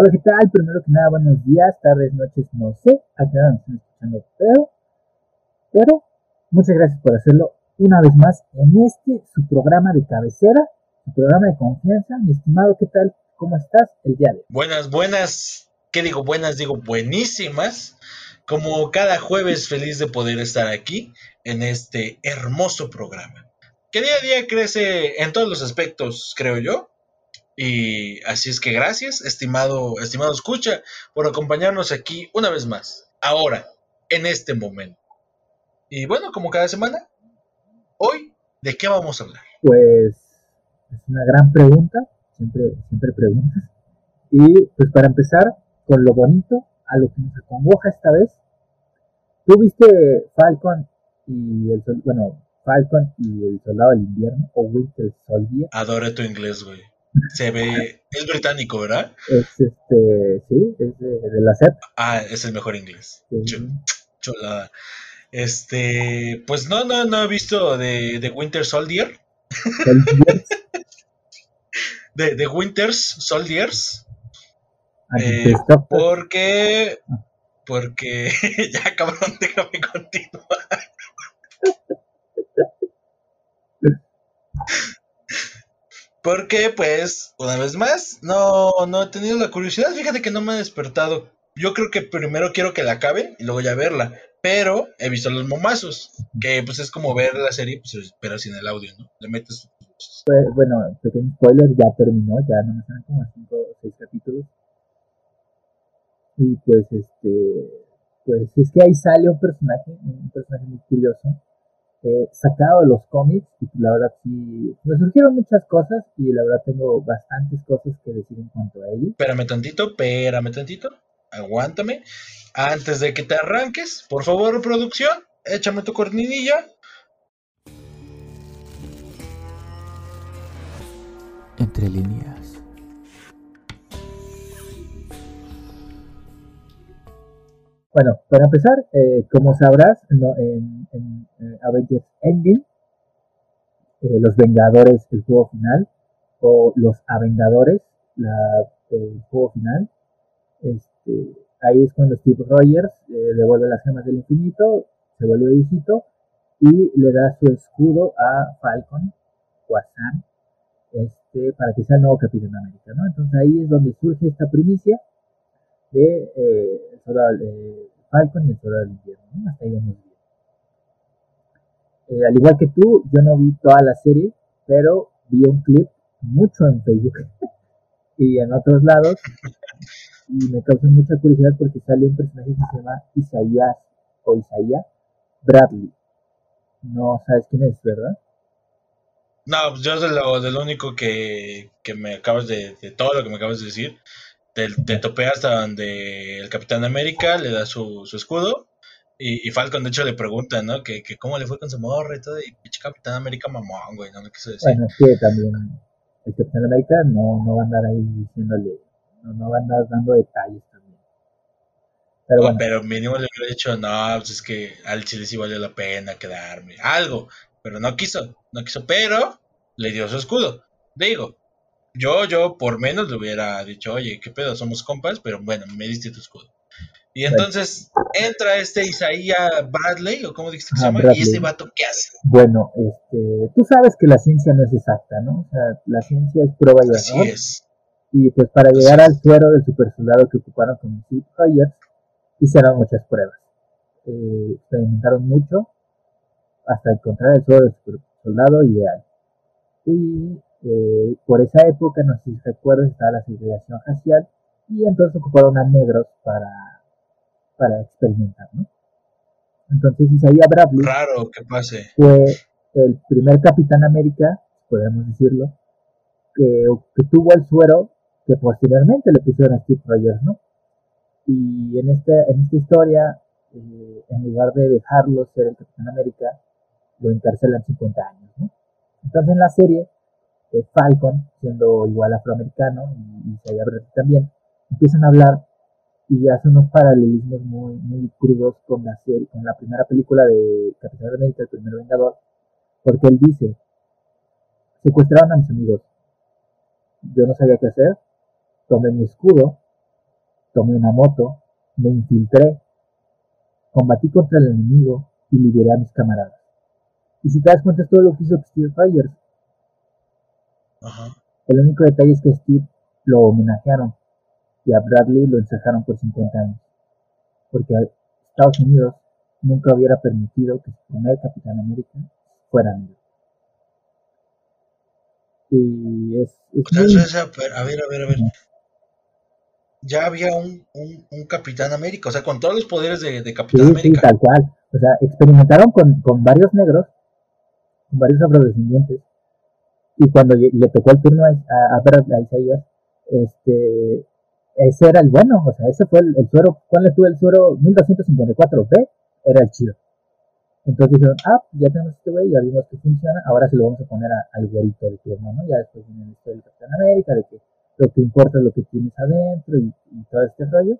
Hola, ¿qué tal? Primero que nada, buenos días, tardes, noches, no sé, a qué hora nos están escuchando, pero, muchas gracias por hacerlo una vez más en este, su programa de cabecera, su programa de confianza. Mi estimado, ¿qué tal? ¿Cómo estás el día? Buenas, buenas, ¿qué digo? Buenas, digo buenísimas. Como cada jueves, feliz de poder estar aquí en este hermoso programa. Que día a día crece en todos los aspectos, creo yo. Y así es que gracias, estimado, estimado escucha, por acompañarnos aquí una vez más, ahora, en este momento. Y bueno, como cada semana, hoy, ¿de qué vamos a hablar? Pues es una gran pregunta, siempre, siempre preguntas. Y pues para empezar, con lo bonito, a lo que nos acongoja esta vez, ¿tú viste Falcon y el, sol- bueno, Falcon y el Soldado del Invierno o Winter Soldier? Adoro tu inglés, güey. Se ve, es británico, ¿verdad? Es este, sí, es de, de la SEP. Ah, es el mejor inglés. Chulada. Este, pues no, no, no he visto de, de Winter Soldier. De, de Winters Soldiers. and Eh, porque. Porque. ya, cabrón, déjame continuar. Porque, pues, una vez más, no, no he tenido la curiosidad. Fíjate que no me ha despertado. Yo creo que primero quiero que la acaben y luego ya verla. Pero he visto los momazos. Que pues es como ver la serie, pues, pero sin el audio, ¿no? Le metes. Pues, bueno, pequeño spoiler, ya terminó, ya no me quedan como 5 o 6 capítulos. Y pues este, pues es que ahí sale un personaje, un personaje muy curioso, eh, sacado de los cómics, y la verdad sí, me surgieron muchas cosas y la verdad tengo bastantes cosas que decir en cuanto a ello. Espérame tantito, espérame tantito. Aguántame. Antes de que te arranques, por favor, producción, échame tu corninilla. Entre líneas. Bueno, para empezar, eh, como sabrás, no, en, eh, Avengers Endgame, eh, los Vengadores, el juego final, o los Avengadores, la, el juego final, este, ahí es cuando Steve Rogers eh, devuelve las gemas del infinito, se vuelve viejito y le da su escudo a Falcon o a Sam este, para que sea el nuevo Capitán América, ¿no? Entonces ahí es donde surge esta primicia de eh, eh, Falcon y el soldado del invierno, ¿no? Hasta ahí vamos bien. Eh, al igual que tú, yo no vi toda la serie, pero vi un clip mucho en Facebook y en otros lados y me causó mucha curiosidad porque sale un personaje que se llama Isaías o Isaías Bradley. No sabes quién es, ¿verdad? No, pues yo de lo, de único que, que me acabas de, de todo lo que me acabas de decir, te, te topé hasta donde el Capitán América le da su, su escudo y, y Falcon de hecho le pregunta, ¿no? Que, que cómo le fue con su morra y todo, y pinche Capitán América mamón, güey, no le quiso decir. Bueno, que también el Capitán América no, no va a andar ahí diciéndole, no, no va a andar dando detalles también. Pero bueno, pero mínimo le hubiera dicho, no, pues es que al chile sí valió la pena quedarme. Algo. Pero no quiso, no quiso, pero le dio su escudo. Digo, yo, yo por menos le hubiera dicho, oye, qué pedo, somos compas, pero bueno, me diste tu escudo. Y entonces entra este Isaías Bradley, o como dijiste que se llama, Bradley. y ese vato, ¿qué hace? bueno, este, tú sabes que la ciencia no es exacta, ¿no? O sea, la ciencia es prueba y Así error. es. Y pues para Así llegar es. al suero del supersoldado que ocuparon con Steve Rogers, hicieron muchas pruebas. Eh, experimentaron mucho hasta encontrar el suero del supersoldado ideal. Y eh, por esa época, no sé si recuerdas, estaba la segregación racial y entonces ocuparon a negros para, para experimentar, ¿no? Entonces Isaiah Bradley que pase. fue el primer Capitán América, podemos decirlo, que, que tuvo el suero que posteriormente le pusieron a Steve Rogers, ¿no? Y en esta, en esta historia, eh, en lugar de dejarlo ser el Capitán América, lo encarcelan 50 años, ¿no? Entonces en la serie, Falcon, siendo igual afroamericano, y, Bradley también, empiezan a hablar y hace unos paralelismos muy, muy crudos con la serie, con la primera película de Capitán América, el primer Vengador, porque él dice, secuestraron a mis amigos, yo no sabía qué hacer, tomé mi escudo tomé una moto, me infiltré, combatí contra el enemigo y liberé a mis camaradas. Y si te das cuenta es todo lo que hizo Steve Rogers. Ajá. El único detalle es que Steve lo homenajearon y a Bradley lo encerraron por 50 años. Porque Estados Unidos nunca hubiera permitido que su primer Capitán América fuera negro. Y es, es muy- a ver, a ver, a ver. Ya había un, un, un Capitán América, o sea, con todos los poderes de, de Capitán Sí, sí, América. tal cual. O sea, experimentaron con, con varios negros, con varios afrodescendientes, y cuando le tocó el turno a, a, a Isaías, este, ese era el bueno, o sea, ese fue el, el suero, ¿cuál le tuvo el suero 1254B? Era el chido. Entonces dijeron, ah, pues ya tenemos este güey, ya vimos que funciona, ahora se lo vamos a poner a- al güerito de turno, ¿no? Ya después viene el historia del Capitán América, de que lo que importa es lo que tienes adentro y, y todo este rollo.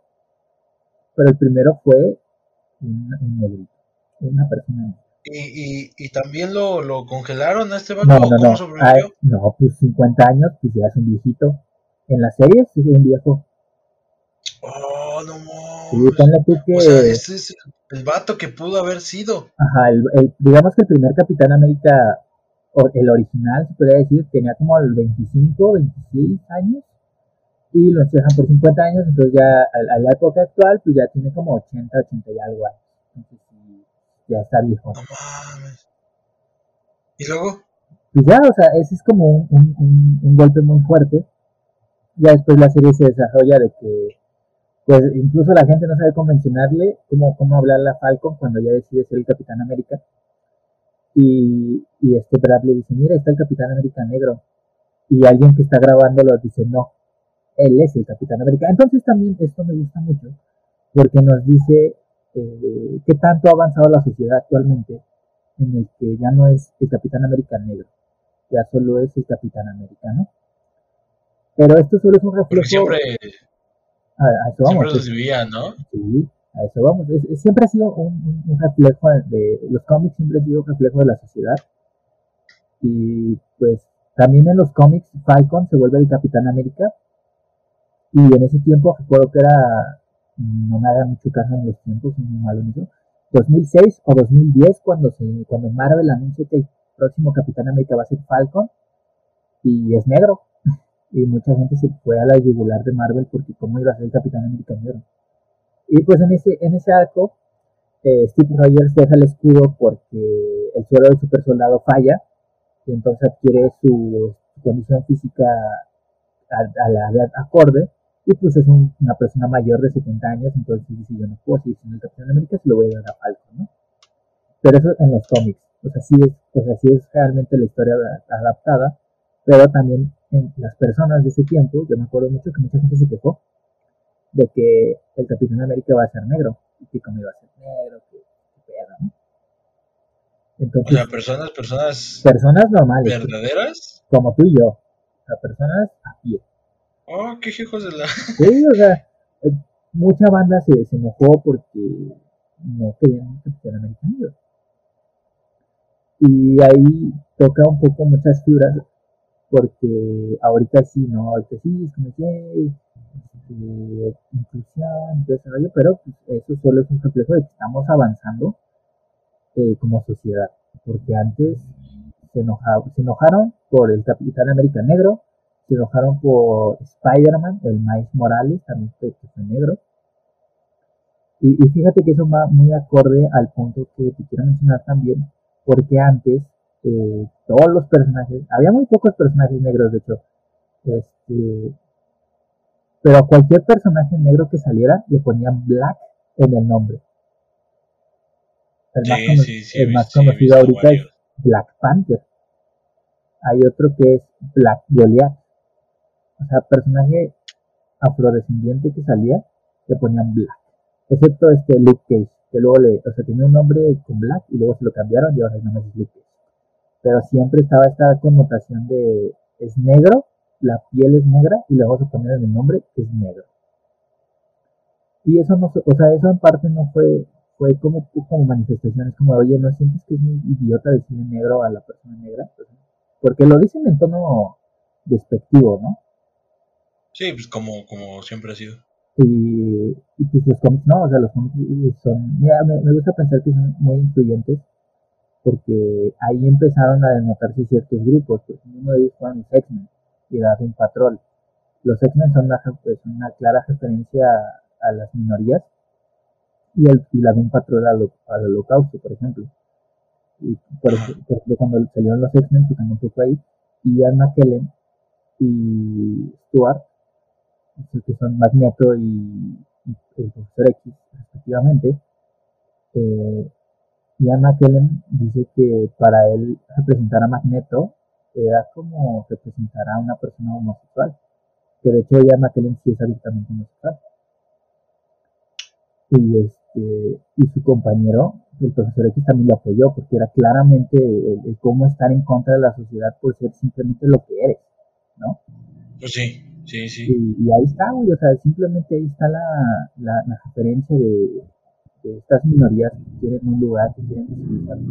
Pero el primero fue un, un negrito, una persona negra. Y, y, y también lo, lo congelaron a este vato. No, ¿o no, ¿Cómo no. sobrevivió? No, pues 50 años, pues ya es un viejito. En las series es un viejo. Oh, no Sí, mames. tú que, O sea, este es el vato que pudo haber sido. ajá, el, el- digamos que el primer Capitán América, el original, se podría decir, tenía como el 25, 26 años. Y lo encierran por 50 años, entonces ya a, a la época actual, pues ya tiene como 80, 80 y algo años. Entonces sí, ya está viejo. No mames. Y luego, pues ya, o sea, ese es como un, un- golpe muy fuerte. Ya después la serie se desarrolla de que, pues incluso la gente no sabe cómo mencionarle, cómo, cómo hablarle a Falcon cuando ya decide ser el Capitán América. Y, y este Bradley dice, mira, está el Capitán América negro. Y alguien que está grabándolo dice, no, él es el Capitán América. Entonces también esto me gusta mucho, porque nos dice eh, qué tanto ha avanzado la sociedad actualmente en el que ya no es el Capitán América negro, ya solo es el Capitán americano. Pero esto solo es un reflejo. siempre, a, a eso siempre vamos. los es- vivían, ¿no? sí, a eso vamos. Es- es- siempre ha sido un, reflejo de. Los cómics siempre han sido un reflejo de la sociedad. Y pues también en los cómics, Falcon se vuelve el Capitán América. Y en ese tiempo, recuerdo que era. No me hagan mucho caso en los tiempos, soy muy malo en eso. 2006 o 2010, cuando, se, cuando Marvel anuncia que el próximo Capitán América va a ser Falcon. Y es negro. Y mucha gente se fue a la yugular de Marvel porque cómo iba a ser el Capitán América negro. Y pues en ese, en ese arco, eh, Steve Rogers deja el escudo porque el suero del super soldado falla y entonces adquiere su, condición física a, a la edad acorde y pues es un- una persona mayor de 70 años, entonces dice yo no puedo seguir siendo el Capitán América, se lo voy a dar a Falcon, ¿no? Pero eso en los cómics, o sea, sí es, o sea, sí es realmente la historia da- adaptada, pero también en las personas de ese tiempo, yo me acuerdo mucho que mucha gente se quejó de que el Capitán América va a ser negro, y que como iba a ser negro, que, que pedo, ¿no? O Entonces, sea, personas, personas personas normales, verdaderas. como tú y yo, o sea, personas a pie. Oh. Sí, o sea, eh, mucha banda se, se enojó porque no querían un Capitán América. Y ahí toca un poco muchas fibras, porque ahorita sí, ¿no? Ahorita sí, es como que este, inclusión y todo ese rollo, pero pues, eso solo es un reflejo de que estamos avanzando eh, como sociedad, porque antes se, enoja- se enojaron por el Capitán América negro, se enojaron por Spider-Man, el Miles Morales también fue, que fue negro. Y, y fíjate que eso va muy acorde al punto que te quiero mencionar también, porque antes eh, todos los personajes, había muy pocos personajes negros de hecho, este, pero a cualquier personaje negro que saliera le ponían Black en el nombre. El más, sí, sí, el conocido ahorita es. Black Panther. Hay otro que es Black Goliath. O sea, personaje afrodescendiente que salía, le ponían Black. Excepto este Luke Cage, que luego le, o sea, tenía un nombre con Black y luego se lo cambiaron y ahora el nombre es Luke Cage. Pero siempre estaba esta connotación de es negro, la piel es negra y le vamos a poner en el nombre es negro. Y eso no, o sea, eso en parte no fue, fue como, como manifestaciones como, oye, ¿no sientes que es muy idiota decirle negro a la persona negra? Sea, porque lo dicen en tono despectivo, ¿no? Sí, pues como, como siempre ha sido. Y, y pues los cómics no, o sea, los cómics son, mira, me, me gusta pensar que son muy influyentes porque ahí empezaron a denotarse ciertos grupos, pues uno de ellos fueron los X-Men y la un Patrol. Los X-Men son una, pues, una clara referencia a, a las minorías y, el, y la un Patrol al, al holocausto, por ejemplo. Y por, por ejemplo, cuando salieron los X-Men, tocando un poco ahí, y Ian McKellen y Stuart, que son Magneto y, el Profesor X, respectivamente, eh, Ian McKellen dice que para él representar a Magneto era como representar a una persona homosexual, que de hecho Ian McKellen sí es abiertamente homosexual. Y este y su compañero, el profesor X también lo apoyó, porque era claramente el, el cómo estar en contra de la sociedad por ser simplemente lo que eres, ¿no? Pues sí, Y, ahí está, güey, o sea, simplemente ahí está la, la, la referencia de, de estas minorías que quieren un lugar, que quieren visibilizarse.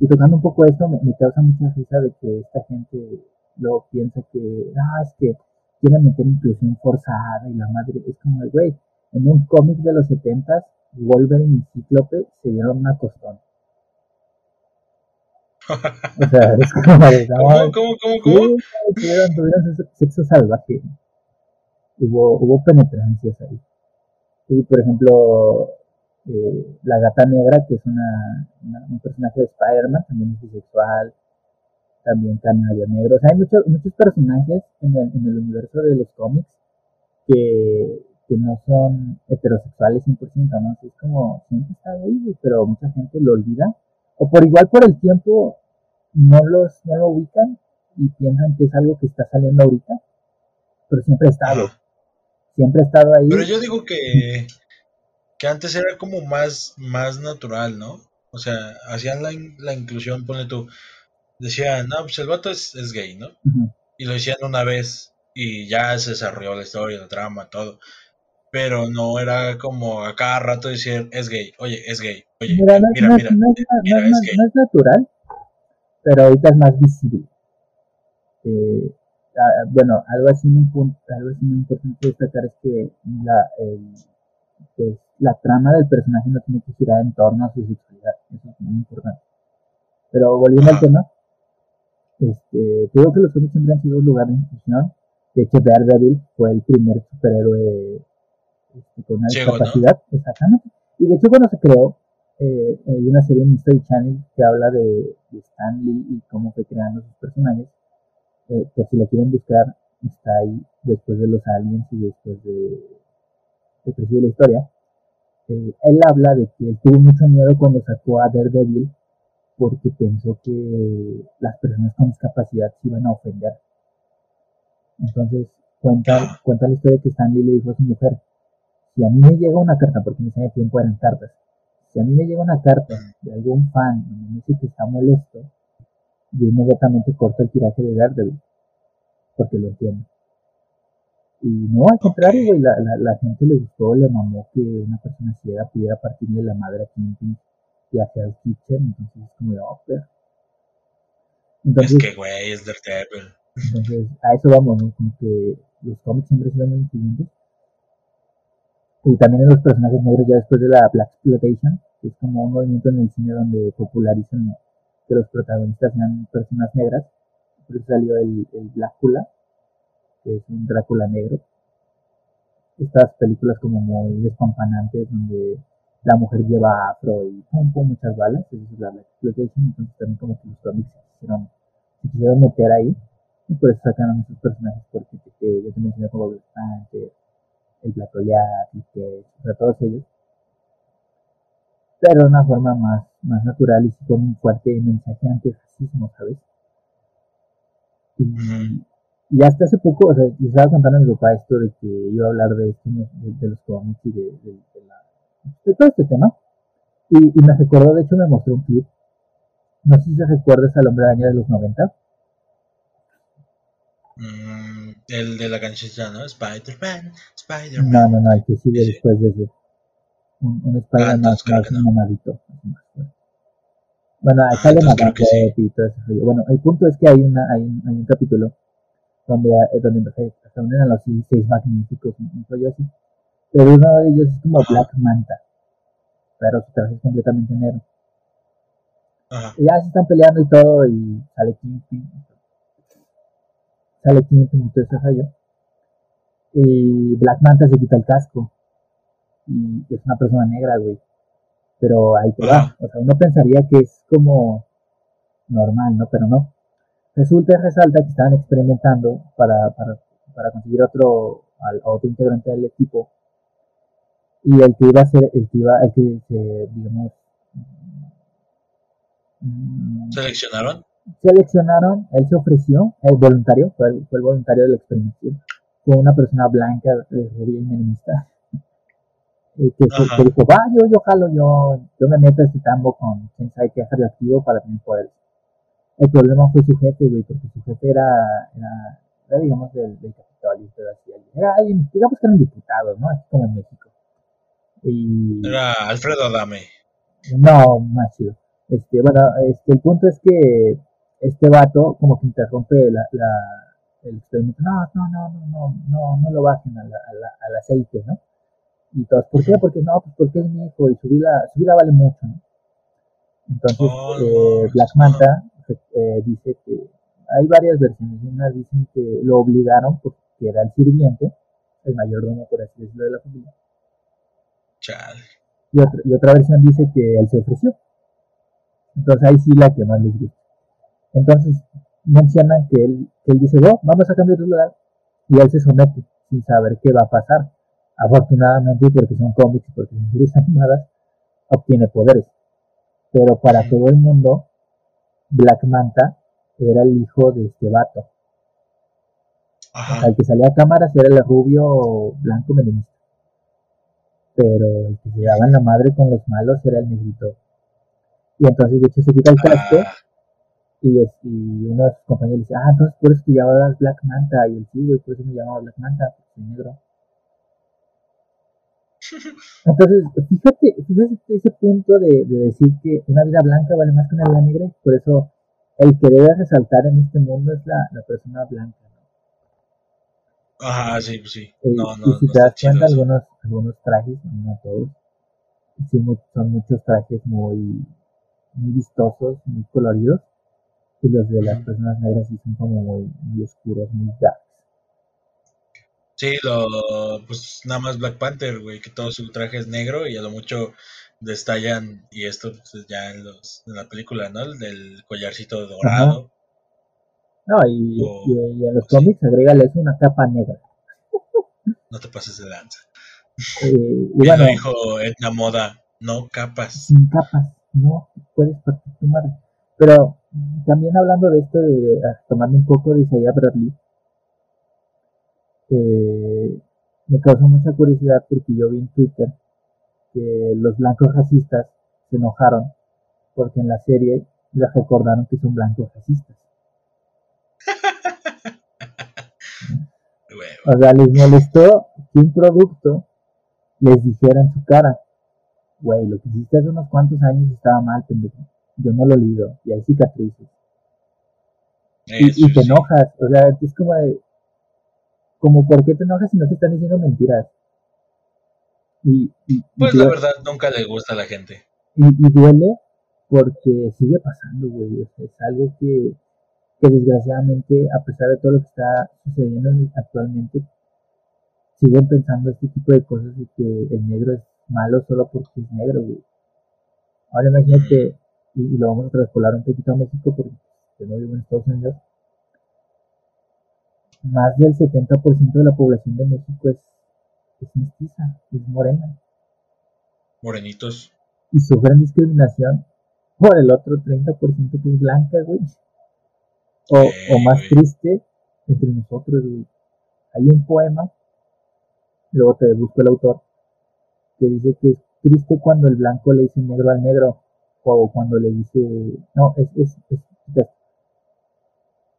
Y tocando un poco esto, me, me causa mucha risa de que esta gente luego piensa que, no, es que quieren meter inclusión forzada y la madre, es como, güey, en un cómic de los 70 Wolverine y Cíclope se dieron una costón. O sea, es como ¿Cómo, cómo, cómo, cómo? Sí, tuvieron, tuvieron sexo, salvaje. Hubo, hubo penetrancias ahí. Y por ejemplo, eh, la gata negra, que es una, una- un personaje de Spider-Man, también es bisexual, también Canario Negro. O sea, hay muchos, muchos personajes en el, en el universo de los cómics que, que no son heterosexuales 100%, ¿no? Es como, siempre está ahí, pero mucha gente lo olvida. O por igual por el tiempo no los no lo ubican y piensan que es algo que está saliendo ahorita, pero siempre ha estado, Ajá. siempre ha estado ahí. Pero yo digo que, que antes era como más, más natural, ¿no? O sea, hacían la, la inclusión, ponle tú. Decían, no, pues el vato es, es gay, ¿no? Y lo decían una vez y ya se desarrolló la historia, la trama, todo. Pero no era como a cada rato decir, es gay, oye, es gay, oye, Mira, no, mira, no- mira, no es, mira, no- es no- gay. no es natural, pero ahorita es más visible. Eh, ah, bueno, algo así, muy algo así muy importante destacar es que la, el- pues, la trama del personaje no tiene que girar en torno a su sexualidad. Eso es muy importante. Pero volviendo al tema, este, te digo que los cómics siempre han sido un lugar de inclusión. De hecho, Daredevil fue el primer superhéroe este, con una ¿no? discapacidad. Exactamente. Y de hecho, cuando se creó, eh, hay una serie en History Channel que habla de, de Stan Lee y cómo fue creando sus personajes. Eh, por si la quieren buscar, está ahí después de los aliens y después de, después de la historia. Eh, él habla de que él tuvo mucho miedo cuando sacó a Daredevil porque pensó que las personas con discapacidad se iban a ofender. Entonces cuenta, Ah. cuenta la historia que Stan Lee le dijo a su mujer, si a mí me llega una carta, porque en ese tiempo eran cartas, si a mí me llega una carta de algún fan donde me dice que está molesto, yo inmediatamente corto el tiraje de Daredevil, porque lo entiendo. Y no, al contrario, güey, la, la, la gente le gustó, le mamó que una persona ciega pudiera partirle la madre a Kingpin y a Hell's Kitchen, entonces es como de, oh, pero. Entonces, Es que, güey, es Daredevil. entonces, a eso vamos, ¿no? Como que los cómics siempre han sido muy influyentes. Y también en los personajes negros ya después de la Black Exploitation, que es como un movimiento en el cine donde popularizan que los protagonistas sean personas negras. Por eso salió el, el Blácula, que es un Drácula negro. Estas películas como muy despampanantes donde la mujer lleva afro y pum pum muchas balas, eso es la Black Exploitation, entonces también como que los cómics se quisieron, se quisieron meter ahí y por eso sacaron esos personajes porque que ya te mencioné como Black Panther, el Black Goliath, el Cage, o sea, todos ellos. Pero de una forma más, más natural y con un fuerte mensaje antirracismo, ¿sabes? Y, y hasta hace poco, o sea, yo estaba contando a mi papá esto de que iba a hablar de esto, de, los cómics y de, de, de todo este tema. Y, me recordó, de hecho me mostró un clip. No sé si se recuerdas al hombre araña de los 90. Mm, el de la canchita, ¿no? Spider-Man, Spider-Man. No, no, no, el que sigue Sí. después de ese. Un, un Spider-Man Ah, más, más no. mamadito. Bueno, ahí Ah, sale Madame sí. Y todo ese rollo. Bueno, el punto es que hay, una, hay, un, hay un capítulo donde, eh, donde se reúnen a los seis magníficos, un rollo así. Pero uno de ellos es como Black Manta, pero su traje es completamente negro. Ajá. Y ya se están peleando y todo, y sale Kingpin. Sale y todo ese rollo. Y Black Manta se quita el casco. Y es una persona negra, güey. Pero ahí te va. O sea, uno pensaría que es como normal, ¿no? Pero no. Resulta y resalta que estaban experimentando para, para, para conseguir otro, al- otro integrante del equipo. Y el que iba a ser, el que iba, el que se, digamos, ¿Seleccionaron? Seleccionaron, él se ofreció, el voluntario, fue el, fue el voluntario de la experimentación, fue una persona blanca, eh, rubia y menemista, eh, que, que- que dijo, va, yo, yo jalo, yo, yo me meto a este tambo con quién sabe qué radioactivo para tener poderes. El problema fue su jefe, güey, porque su jefe era, era, era, digamos, del, del Capitolio, así. Era alguien, digamos que era un diputado, ¿no? Aquí como en México. Y... Era Alfredo Adame. No, más chido. Este, bueno, este, el punto es que este vato como que interrumpe la, la, el experimento. No, no, no, no, no, no, no lo bajen a la- a al aceite, ¿no? Y todos, ¿por qué? Porque no, pues porque es mi hijo y su vida, su vida vale mucho, ¿no? Entonces, Oh, eh. Black Manta eh, dice que hay varias versiones. Unas dicen que lo obligaron porque era el sirviente, el mayordomo, por así decirlo, de la familia. Chale. Y otra, y otra versión dice que él se ofreció. Entonces ahí sí la que más les gusta. Entonces mencionan que él, que él dice, oh, vamos a cambiar de lugar. Y él se somete sin saber qué va a pasar. Afortunadamente, porque son cómics y porque son series animadas, obtiene poderes. Pero para todo el mundo, Black Manta era el hijo de este vato. O sea, Ajá. el que salía a cámaras era el rubio blanco menemista. Pero el que se daba en la madre con los malos era el negrito. Y entonces, de hecho, se quita el casco Ah, y, es, y uno de sus compañeros dice, ah, entonces por eso te llamabas Black Manta. Y él, sí, güey, por eso me llamaba Black Manta, porque soy negro. Entonces, fíjate, fíjate ese punto de, de decir que una vida blanca vale más que una vida negra. y Por eso, el que debe resaltar en este mundo es la, la persona blanca. ¿no? Ajá, sí, pues sí. Eh, No, no, y si te das cuenta, algunos, algunos trajes, no todos, sí, son muchos trajes muy, muy vistosos, muy coloridos, y los de las personas negras sí son como muy, muy oscuros, muy darks. Sí, lo, pues nada más Black Panther, güey, que todo su traje es negro y a lo mucho destallan, y esto pues, ya en, los, en la película, ¿no? El del collarcito dorado. No, y, O- y- y en los sí. cómics agrégale eso una capa negra. No te pases de lanza. Eh, y Bien bueno, lo dijo Edna Moda, no capas. sin capas, no puedes partir tu madre. Pero también hablando de esto, de, ah, tomando un poco de Isaiah Bradley, eh, me causó mucha curiosidad porque yo vi en Twitter que los blancos racistas se enojaron porque en la serie les recordaron que son blancos racistas. O sea, les molestó que un producto les dijera en su cara, güey, lo que hiciste hace unos cuantos años estaba mal, pendejo. Yo no lo olvido, y hay cicatrices. Y, eso y te sí. enojas, o sea, es como de, como, ¿por qué te enojas si no te están diciendo mentiras? Y, Pues la verdad nunca le gusta a la gente. y, duele porque sigue pasando, güey. O sea, es algo que, que desgraciadamente, a pesar de todo lo que está sucediendo en- actualmente, siguen pensando este tipo de cosas de que el negro es malo solo porque es negro, güey. Ahora imagínate, y, y lo vamos a traspolar un poquito a México porque yo no vivo en Estados Unidos, más del 70% de la población de México es, es mestiza, es morena Morenitos. y sufren discriminación por el otro 30% que es blanca, güey. O, o más güey. triste, entre nosotros, güey. Hay un poema, luego te busco el autor, que dice que es triste cuando el blanco le dice negro al negro, o cuando le dice, no, es, es, es,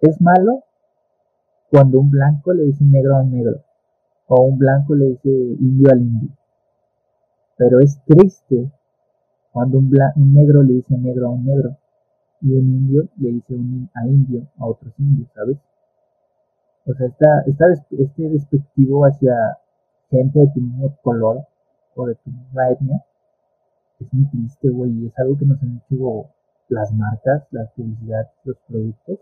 es, malo cuando un blanco le dice negro a un negro, o un blanco le dice indio al indio. Pero es triste cuando un, bla- un negro le dice negro a un negro y un indio le dice un a indio a otros indios, ¿sabes? O sea, está, está des- este despectivo hacia gente de tu mismo color o de tu misma etnia, es muy triste, güey, y es algo que nos han hecho las marcas, la publicidad, los productos.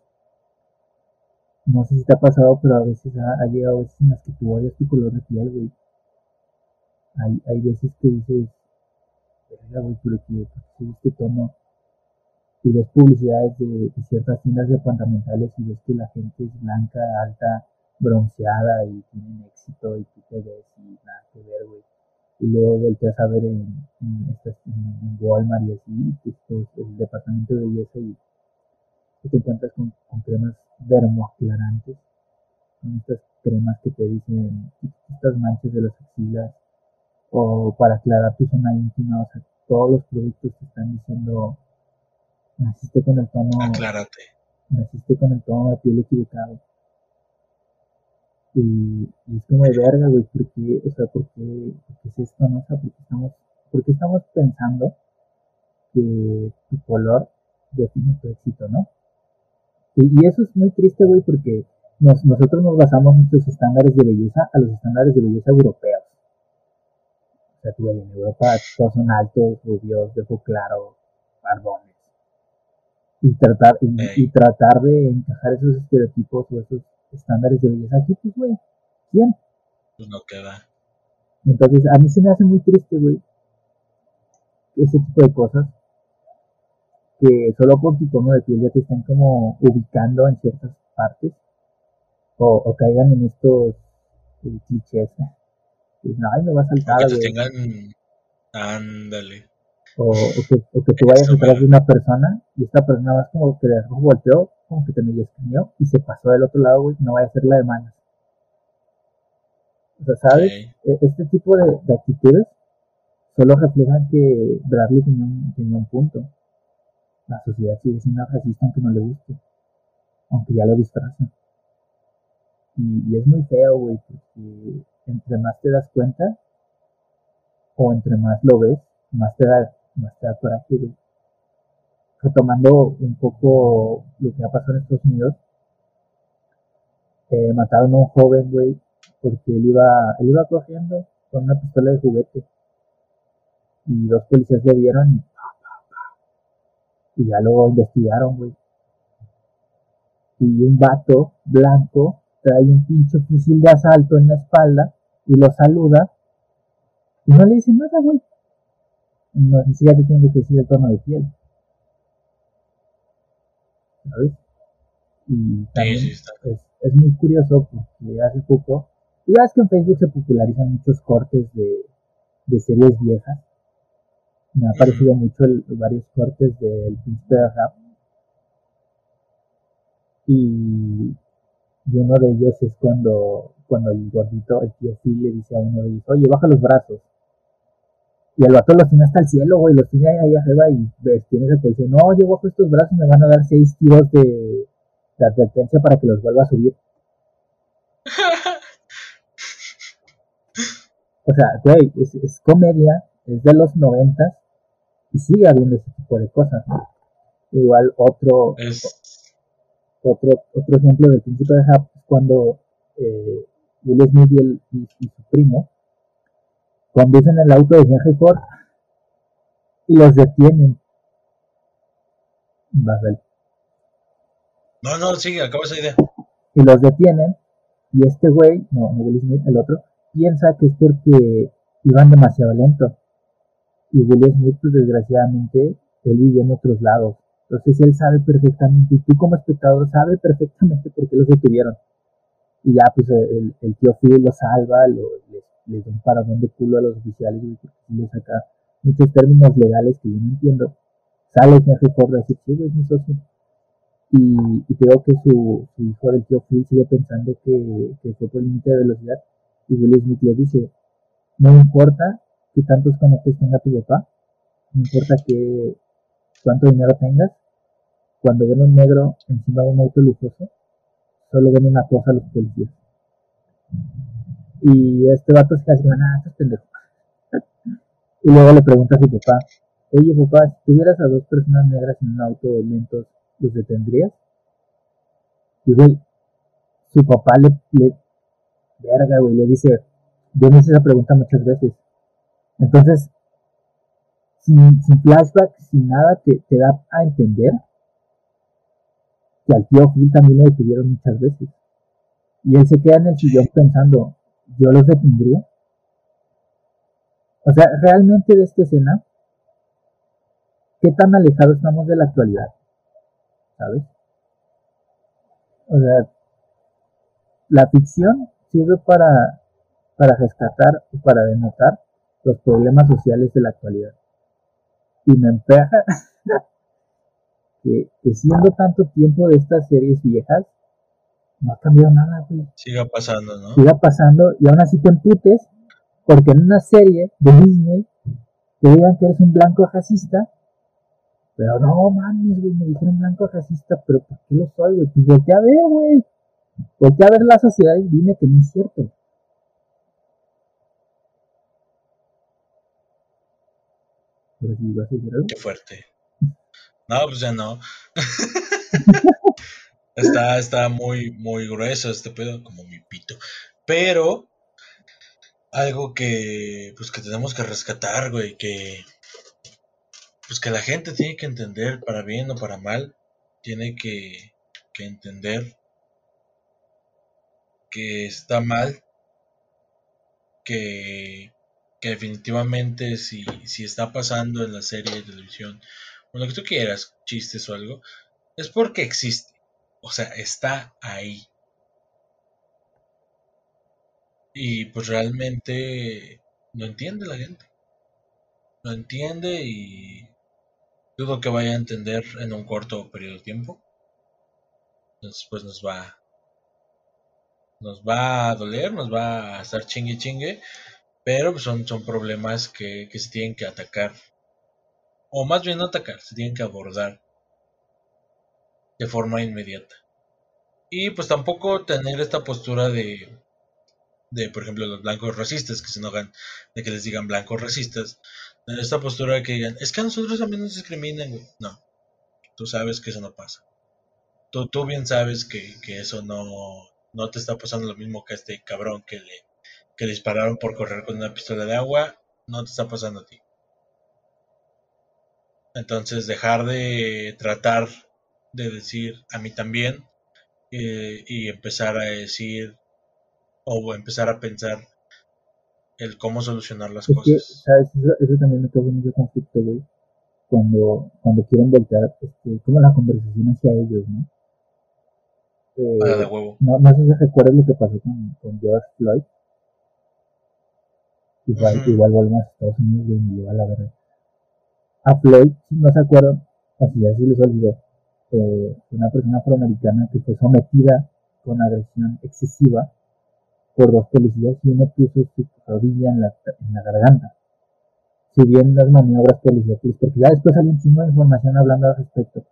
No sé si te ha pasado, pero a veces ha, llegado veces en las que tú odias tu color de piel, güey. Hay, hay veces que dices, verga, güey, pero que, este tono y ves publicidades de, ciertas tiendas departamentales y ves que la gente es blanca, alta, bronceada y tienen éxito y tú te ves y nada que ver, güey. Y luego volteas a ver en, en, estas, en, Walmart y así, esto el departamento de belleza y, te encuentras con, con cremas dermoaclarantes, con estas cremas que te dicen estas manchas de las axilas o para aclarar tu zona íntima, o sea, todos los productos te están diciendo naciste con el tono. Aclárate. Naciste con el tono de piel equivocado. Y, y es como de verga, güey, ¿por qué? O sea, ¿por qué, es esto, no? O sea, ¿por qué estamos, por estamos pensando que tu color define tu éxito, ¿no? Y, eso es muy triste, güey, porque nos, nosotros nos basamos nuestros estándares de belleza a los estándares de belleza europeos. O sea, güey, en Europa todos son altos, rubios, de ojo claro, barbones y tratar, y, tratar de encajar esos estereotipos o esos estándares de belleza aquí, pues, güey, ¿quién? Pues no queda. Entonces, a mí se me hace muy triste, güey, ese tipo de cosas, que solo por tu tono de piel ya te estén como ubicando en ciertas partes, o, o caigan en estos eh, clichés, que dicen, ay, me va a saltar, güey. tengan, ándale o, que, o que tú vayas detrás de una persona y esta persona más como que de volteó, como que te medio escaneó y se pasó del otro lado, güey, no vaya a ser la de manos. O sea, ¿sabes? E, este tipo de, actitudes solo reflejan que Bradley tenía un, tenía un punto. La sociedad sigue siendo racista aunque no le guste, aunque ya lo disfrazan. Y, y es muy feo, güey, porque entre más te das cuenta o entre más lo ves, más te da da coraje, güey. Retomando un poco lo que ha pasado en Estados Unidos, eh, mataron a un joven, güey, porque él iba, él iba corriendo con una pistola de juguete. Y dos policías lo vieron y, y ya lo investigaron, güey. Y un vato blanco trae un pinche fusil de asalto en la espalda y lo saluda y no le dice nada, güey no, ni siquiera te tengo que decir el tono de piel. ¿Sabes? Y también es, es, muy curioso porque hace poco, ya es que en Facebook se popularizan muchos cortes de, de series viejas. Me ha parecido mucho el, varios cortes del Príncipe de Rap. Y, y uno de ellos es cuando, cuando el gordito, el tío Phil, le dice a uno de ellos, oye, baja los brazos. Y el vato los tiene hasta el cielo, güey, los tiene ahí arriba y ves, tienes el policía, no, yo bajo estos brazos y me van a dar seis tiros de, advertencia para que los vuelva a subir. o sea, güey, es, comedia, es de los noventas y sigue habiendo ese tipo de cosas. Igual otro, otro, otro ejemplo del principio de Hap es cuando eh, Will Smith y su primo conducen el auto de Henry Ford y los detienen. No, no, sigue, acaba esa idea. Y los detienen y este güey, no, no Will Smith, el otro, piensa que es porque iban demasiado lento. Y Will Smith, pues desgraciadamente, él vive en otros lados. Entonces él sabe perfectamente, y tú como espectador sabe perfectamente por qué los detuvieron. Y ya, pues el, el tío Phil lo salva, lo, les les da un paradón de culo a los oficiales, y porque les saca muchos términos legales que yo no entiendo. Sale Henry Ford a decir, sí, güey, es mi socio. Y, y creo que su, su, hijo del tío Phil sigue pensando que, que fue por límite de velocidad. Y Will Smith le dice, no importa que tantos conectes tenga tu papá, no importa que cuánto dinero tengas, cuando ven un negro encima de un auto lujoso, solo ven una cosa a los policías. Y este vato se casi nada, estás pendejo. y luego le pregunta a su papá, oye papá, si tuvieras a dos personas negras en un auto lentos, ¿los detendrías? Y güey, su papá le, le verga, güey, le dice, yo me hice esa pregunta muchas veces. Entonces, sin, sin flashback, sin nada, te, te da a entender que al tío Phil también lo detuvieron muchas veces. Y él se queda en el sillón pensando, ¿yo los detendría? O sea, realmente de esta escena, ¿qué tan alejados estamos de la actualidad? ¿Sabes? O sea, la ficción sirve para, para rescatar o para denotar los problemas sociales de la actualidad. Y me empeja que, siendo tanto tiempo de estas series viejas, no ha cambiado nada, güey. Siga pasando, ¿no? Siga pasando y aún así te emputes porque en una serie de Disney te digan que eres un blanco racista. Pero no mames, güey, me dijeron blanco racista, pero ¿por qué lo soy, güey? Pues voltea a ver, güey. Voltea a ver la sociedad y dime que no es cierto. Pero si vas a. Qué fuerte. No, pues ya no. está, está muy, muy grueso este pedo, como mi pito. Pero algo que pues que tenemos que rescatar, güey, que pues que la gente tiene que entender para bien o para mal, tiene que, que entender que está mal, que, que definitivamente si, si está pasando en la serie de televisión o lo que tú quieras, chistes o algo, es porque existe. O sea, está ahí. Y pues realmente no entiende la gente. No entiende y dudo que vaya a entender en un corto periodo de tiempo. Entonces pues nos va nos va a doler, nos va a estar chingue chingue, pero pues, son, son problemas que, que se tienen que atacar o más bien no atacar, se tienen que abordar de forma inmediata. Y pues tampoco tener esta postura de, de por ejemplo, los blancos racistas que se enojan de que les digan blancos racistas. Tener esta postura de que digan, es que a nosotros también nos discriminan, güey. No, tú sabes que eso no pasa. Tú, tú bien sabes que, que eso no, no te está pasando lo mismo que a este cabrón que le, que le dispararon por correr con una pistola de agua. No te está pasando a ti. Entonces dejar de tratar de decir a mí también eh, y empezar a decir o empezar a pensar el cómo solucionar las cosas. ¿sabes? Eso, también me causa mucho conflicto, güey. Cuando, cuando quieren voltear este, como la conversación hacia ellos, ¿no? Eh, de huevo. No, no sé si recuerdas lo que pasó con, con George Floyd. Igual, igual volvemos a Estados Unidos y me lleva la verdad a Floyd, si no se acuerdan, o si ya se les olvidó, eh, una persona afroamericana que fue sometida con agresión excesiva por dos policías y uno puso su rodilla en la, en la garganta. Si bien las maniobras policiales, porque ya después salió un chingo de información hablando al respecto,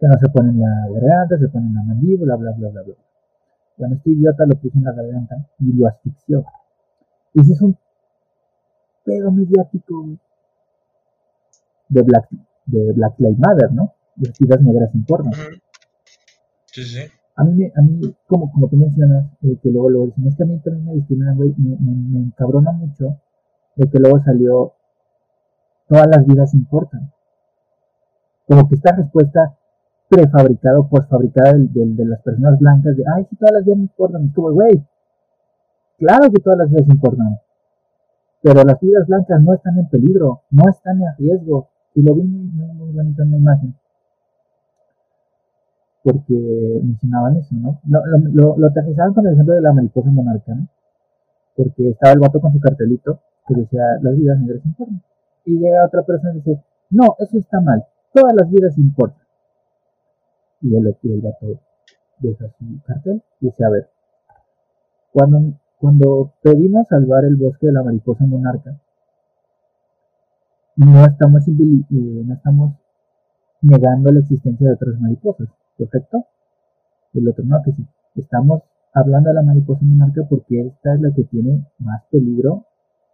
que no se pone en la garganta, se pone en la mandíbula, bla, bla, bla, bla. Bueno, este idiota lo puso en la garganta y lo asfixió. Ese es un pedo mediático, de Black, de Black Lives Matter, ¿no? De vidas negras importan. Sí, sí. A mí, a mí como, como tú mencionas, eh, que luego lo dicen, es que a mí también me discriminan, güey, me, me, encabrona mucho de que luego salió todas las vidas importan. Como que esta respuesta prefabricada o postfabricada de, de, las personas blancas de, ay, sí, todas las vidas importan. Es como, güey, claro que todas las vidas importan. Pero las vidas blancas no están en peligro, no están en riesgo. Y lo vi muy, muy, muy bonito en la imagen. Porque mencionaban eso, ¿no? Lo, lo, lo, aterrizaban con el ejemplo de la mariposa monarca, ¿no? Porque estaba el vato con su cartelito que decía, las vidas negras importan. Y llega otra persona y dice, no, eso está mal, todas las vidas importan. Y el, y el vato deja su cartel y dice, a ver, cuando, cuando pedimos salvar el bosque de la mariposa monarca, no estamos, eh, no estamos negando la existencia de otras mariposas, ¿correcto? El otro no, que sí. Estamos hablando de la mariposa monarca porque esta es la que tiene más peligro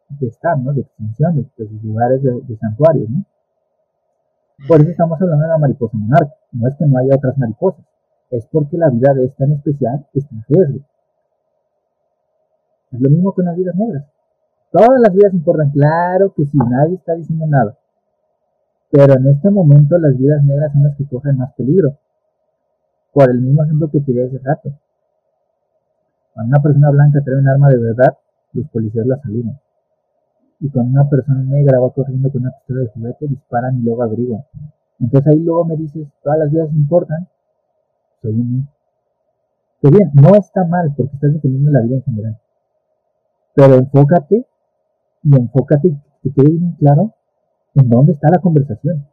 de estar, ¿no? De extinción, de, sus lugares de, santuario, ¿no? Por eso estamos hablando de la mariposa monarca. No es que no haya otras mariposas, es porque la vida de esta en especial está en riesgo. Es lo mismo con las vidas negras. Todas las vidas importan, claro que sí, nadie está diciendo nada. Pero en este momento las vidas negras son las que cogen más peligro. Por el mismo ejemplo que di hace rato. Cuando una persona blanca trae un arma de verdad, los policías la saludan. Y cuando una persona negra va corriendo con una pistola de juguete, disparan y luego averiguan. Entonces ahí luego me dices, todas las vidas importan. Soy mí. Que bien, no está mal porque estás defendiendo la vida en general. Pero enfócate y enfócate y que quede bien claro en dónde está la conversación.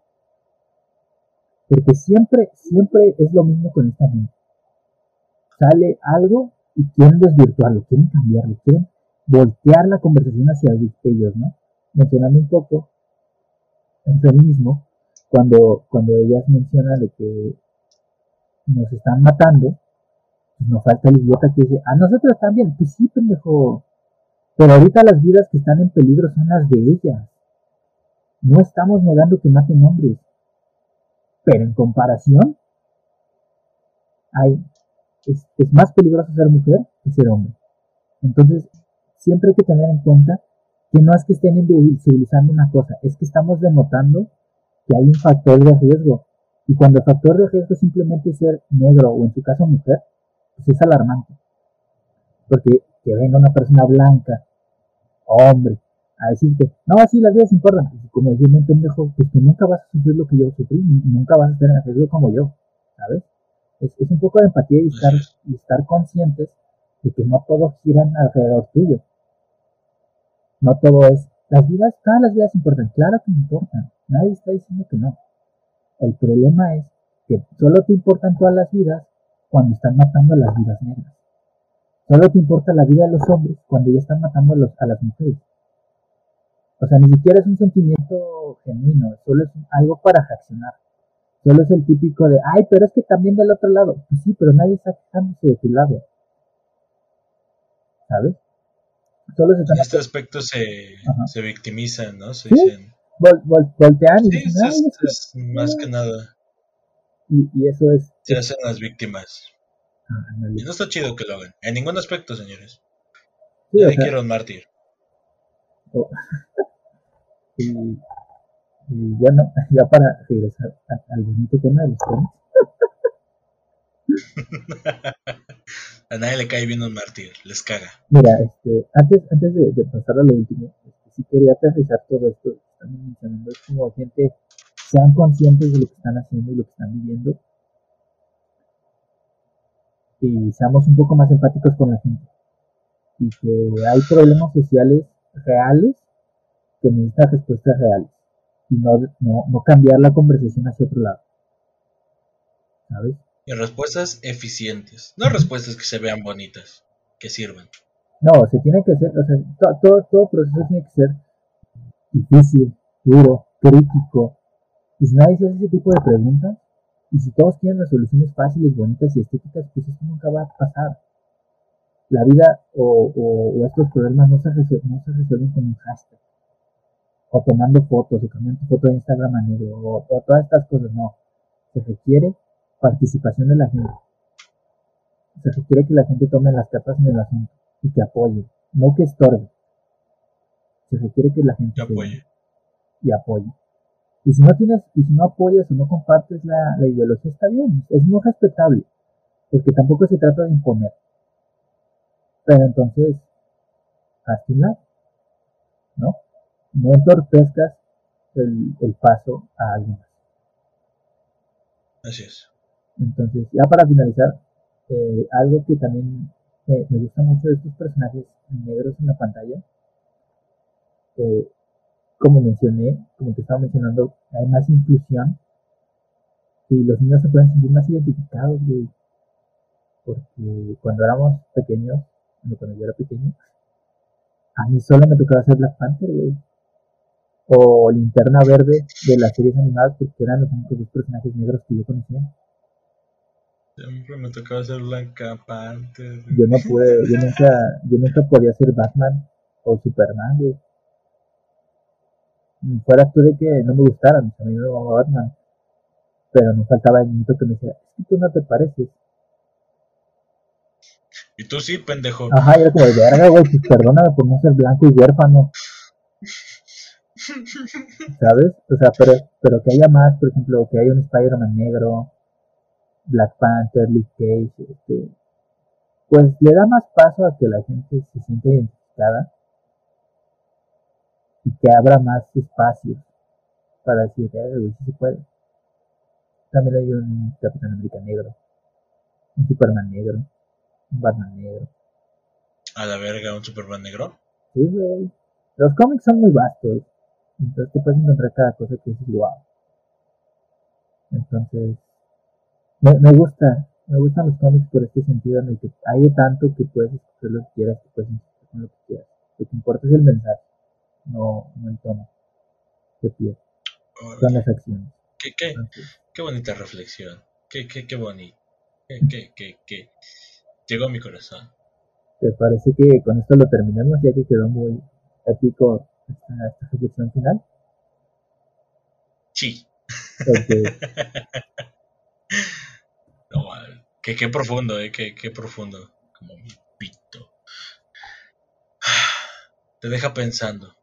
Porque siempre, siempre es lo mismo con esta gente. Sale algo y quieren desvirtuarlo, quieren cambiarlo, quieren voltear la conversación hacia ellos, ¿no? Mencionando un poco el feminismo, cuando, cuando ellas mencionan de que nos están matando, pues nos falta el idiota que dice, a nosotros también, pues sí, pendejo, pero ahorita las vidas que están en peligro son las de ellas. No estamos negando que maten hombres, pero en comparación, hay, es, más peligroso ser mujer que ser hombre. Entonces, siempre hay que tener en cuenta que no es que estén invisibilizando una cosa, es que estamos denotando que hay un factor de riesgo. Y cuando el factor de riesgo es simplemente ser negro o en su caso mujer, pues es alarmante. Porque que venga una persona blanca, hombre, a decirte, no, así las vidas importan. Como dije, me pendejo, pues tú nunca vas a sufrir lo que yo sufrí, nunca vas a estar en riesgo como yo, ¿sabes? Es, es un poco de empatía y estar, y estar conscientes de que no todos giran alrededor tuyo. No todo es, las vidas, todas las vidas importan, claro que importan, nadie está diciendo que no. El problema es que solo te importan todas las vidas cuando están matando a las vidas negras. Solo te importa la vida de los hombres cuando ya están matando a, los, a las mujeres. O sea, ni siquiera es un sentimiento genuino, solo es algo para reaccionar. Solo es el típico de, ay, pero es que también del otro lado. Pues sí, pero nadie está quejándose de tu lado. ¿Sabes? Solo se en este aspecto se, se victimizan, ¿no? Se dicen. voltean y dicen, es, más que nada. Y, y, eso es. Se hacen las víctimas. Ah, y no está chido que lo hagan. En ningún aspecto, señores. Sí, Nadie quiero un mártir. Oh. y, y, bueno, ya para regresar al bonito tema de los temas. A nadie le cae bien un mártir, les caga. Mira, este, antes, antes de, pasar a lo último, este, sí quería aterrizar todo esto que estamos mencionando. Es como gente sean conscientes de lo que están haciendo y lo que están viviendo. Y seamos un poco más empáticos con la gente. Y que hay problemas sociales reales que necesitan respuestas reales. Y no, no, no cambiar la conversación hacia otro lado. ¿Sabes? Y respuestas eficientes, no respuestas que se vean bonitas, que sirvan. No, se tiene que ser, o sea, todo, todo proceso tiene que ser difícil, duro, crítico. Y si nadie se hace ese tipo de preguntas, y si todos tienen las soluciones fáciles, bonitas y estéticas, pues esto nunca va a pasar. La vida o, o, estos problemas no se, no se resuelven con un hashtag, o tomando fotos, o cambiando foto de Instagram a negro, o, o todas estas cosas, no. Se requiere participación de la gente. Se requiere que la gente tome las cartas en el asunto y que apoye, no que estorbe. Se requiere que la gente apoye. y apoye. Y si no tienes, y si no apoyas o no compartes la, ideología, está bien, es muy respetable, porque tampoco se trata de imponer. Pero entonces, hazte un lado, ¿no? No entorpezcas el, el paso a alguien más. Así es. Entonces, ya para finalizar, eh, algo que también me, gusta mucho de estos personajes negros en la pantalla, eh, como mencioné, como te estaba mencionando, hay más inclusión y los niños se pueden sentir más identificados, güey. Porque cuando éramos pequeños, cuando yo era pequeño, a mí solo me tocaba hacer Black Panther, güey. O Linterna Verde de las series animadas, porque eran los únicos dos personajes negros que yo conocía. Siempre me tocaba ser Blanca Panther. Yo no pude, yo nunca, yo nunca podía ser Batman o Superman, güey. Fuera tú de que no me gustaran, a mí me llamaba Batman. Pero no faltaba el niñito que me decía, es que tú no te pareces. Y tú sí, pendejo. Ajá, y era como de verga, güey, pues perdóname por no ser blanco y huérfano. ¿Sabes? O sea, pero, pero que haya más, por ejemplo, que haya un Spider-Man negro, Black Panther, Luke Cage, este, pues le da más paso a que la gente se sienta identificada y que abra más espacios para decir, eh, güey, sí se puede. También hay un Capitán América negro, un Superman negro, un Batman negro. A la verga, un Superman negro. Sí, güey. Los cómics son muy vastos. Entonces te puedes encontrar cada cosa que dices, wow. Entonces, me, me gusta, me gustan los cómics por este sentido en el que hay de tanto que puedes escoger lo que quieras, que puedes escoger con lo que quieras. Lo que importa es el mensaje, no, no el tono que pides. Son las acciones. ¿Qué, qué, Entonces, qué bonita reflexión. Qué, qué, qué bonito. Qué, qué, qué, qué. Llegó a mi corazón. ¿Te parece que con esto lo terminemos ya que quedó muy épico esta, esta reflexión final? Sí. Porque, No. Qué, qué profundo, eh. Qué, qué profundo. Como mi pito. Te deja pensando.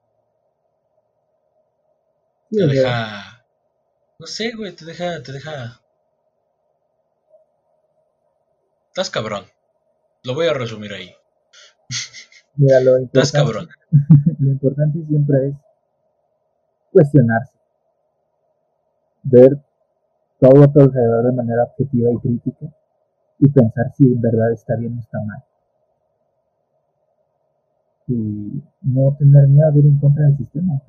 Te deja. No sé, güey. Te deja. Te deja. Estás cabrón. Lo voy a resumir ahí. mira, lo Estás cabrón. lo importante siempre es cuestionarse, ver todo a tu alrededor de manera objetiva y crítica y pensar si en verdad está bien o está mal. Y no tener miedo de ir en contra del sistema.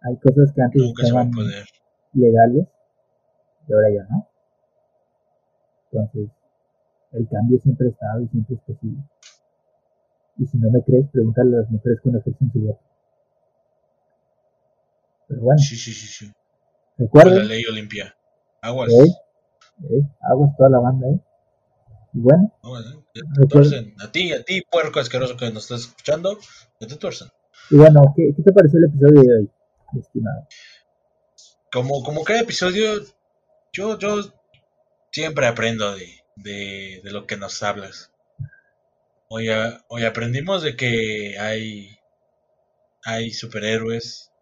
Hay cosas que antes estaban legales y ahora ya no. Entonces, el cambio siempre ha estado y siempre es posible. Y si no me crees, pregúntale a las mujeres cuando ejercen su voto. Pero bueno, Sí, sí, sí, sí. Con la ley Olimpia. Aguas. Eh, aguas toda la banda, ¿eh? Y bueno, Aguas, eh. Que te Recuerda- tuercen. A ti, a ti, puerco asqueroso que nos estás escuchando. Que te tuercen. y bueno, ¿qué, qué te pareció el episodio de hoy, mi estimado? Como, como cada episodio, yo, yo siempre aprendo de, de, de lo que nos hablas. Hoy, a- hoy aprendimos de que hay, hay superhéroes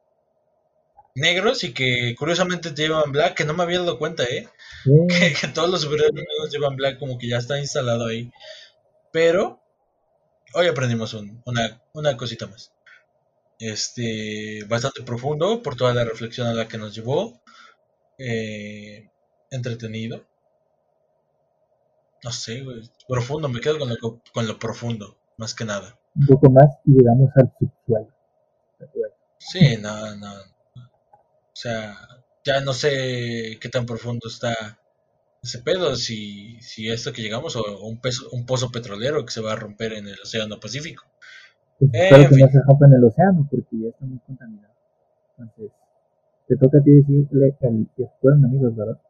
negros y que curiosamente llevan black, que no me había dado cuenta, ¿eh? Sí, que, que todos los superhéroes negros llevan black, como que ya está instalado ahí. Pero hoy aprendimos un- una, una cosita más. Este, bastante profundo por toda la reflexión a la que nos llevó. Eh, entretenido. No sé, güey. Profundo, me quedo con lo, con lo profundo, más que nada. un poco más y llegamos al subsuelo. Sí, no, no. O sea, ya no sé qué tan profundo está ese pedo, si, si esto que llegamos o un, peso, un pozo petrolero que se va a romper en el Océano Pacífico. pues Eh, espero que no se rompa en el océano porque ya está muy contaminado. Entonces, te toca a ti decirle el, que fueron amigos, ¿verdad?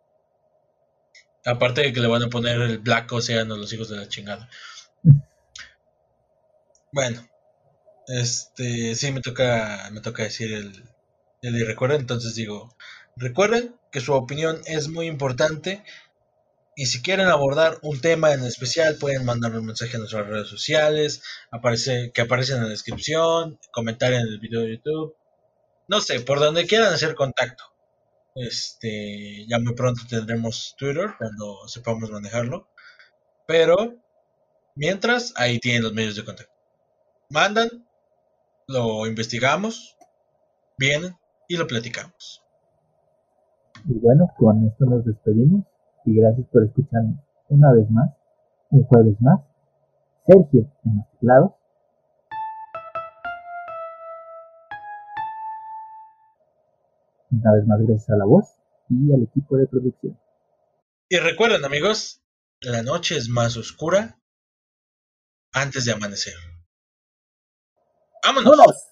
Aparte de que le van a poner el Black Océano a los hijos de la chingada. Bueno, este sí me toca, me toca decir el, el entonces digo, recuerden que su opinión es muy importante y si quieren abordar un tema en especial pueden mandar un mensaje a nuestras redes sociales, aparece, que aparece en la descripción, comentar en el video de YouTube, no sé, por donde quieran hacer contacto. Este, ya muy pronto tendremos Twitter cuando sepamos manejarlo, pero mientras ahí tienen los medios de contacto. Mandan, lo investigamos, vienen y lo platicamos. Y bueno, con esto nos despedimos y gracias por escucharnos una vez más, un jueves más. Sergio en los teclados. Una vez más gracias a la voz y al equipo de producción. Y recuerden amigos, la noche es más oscura antes de amanecer. ¡Vámonos!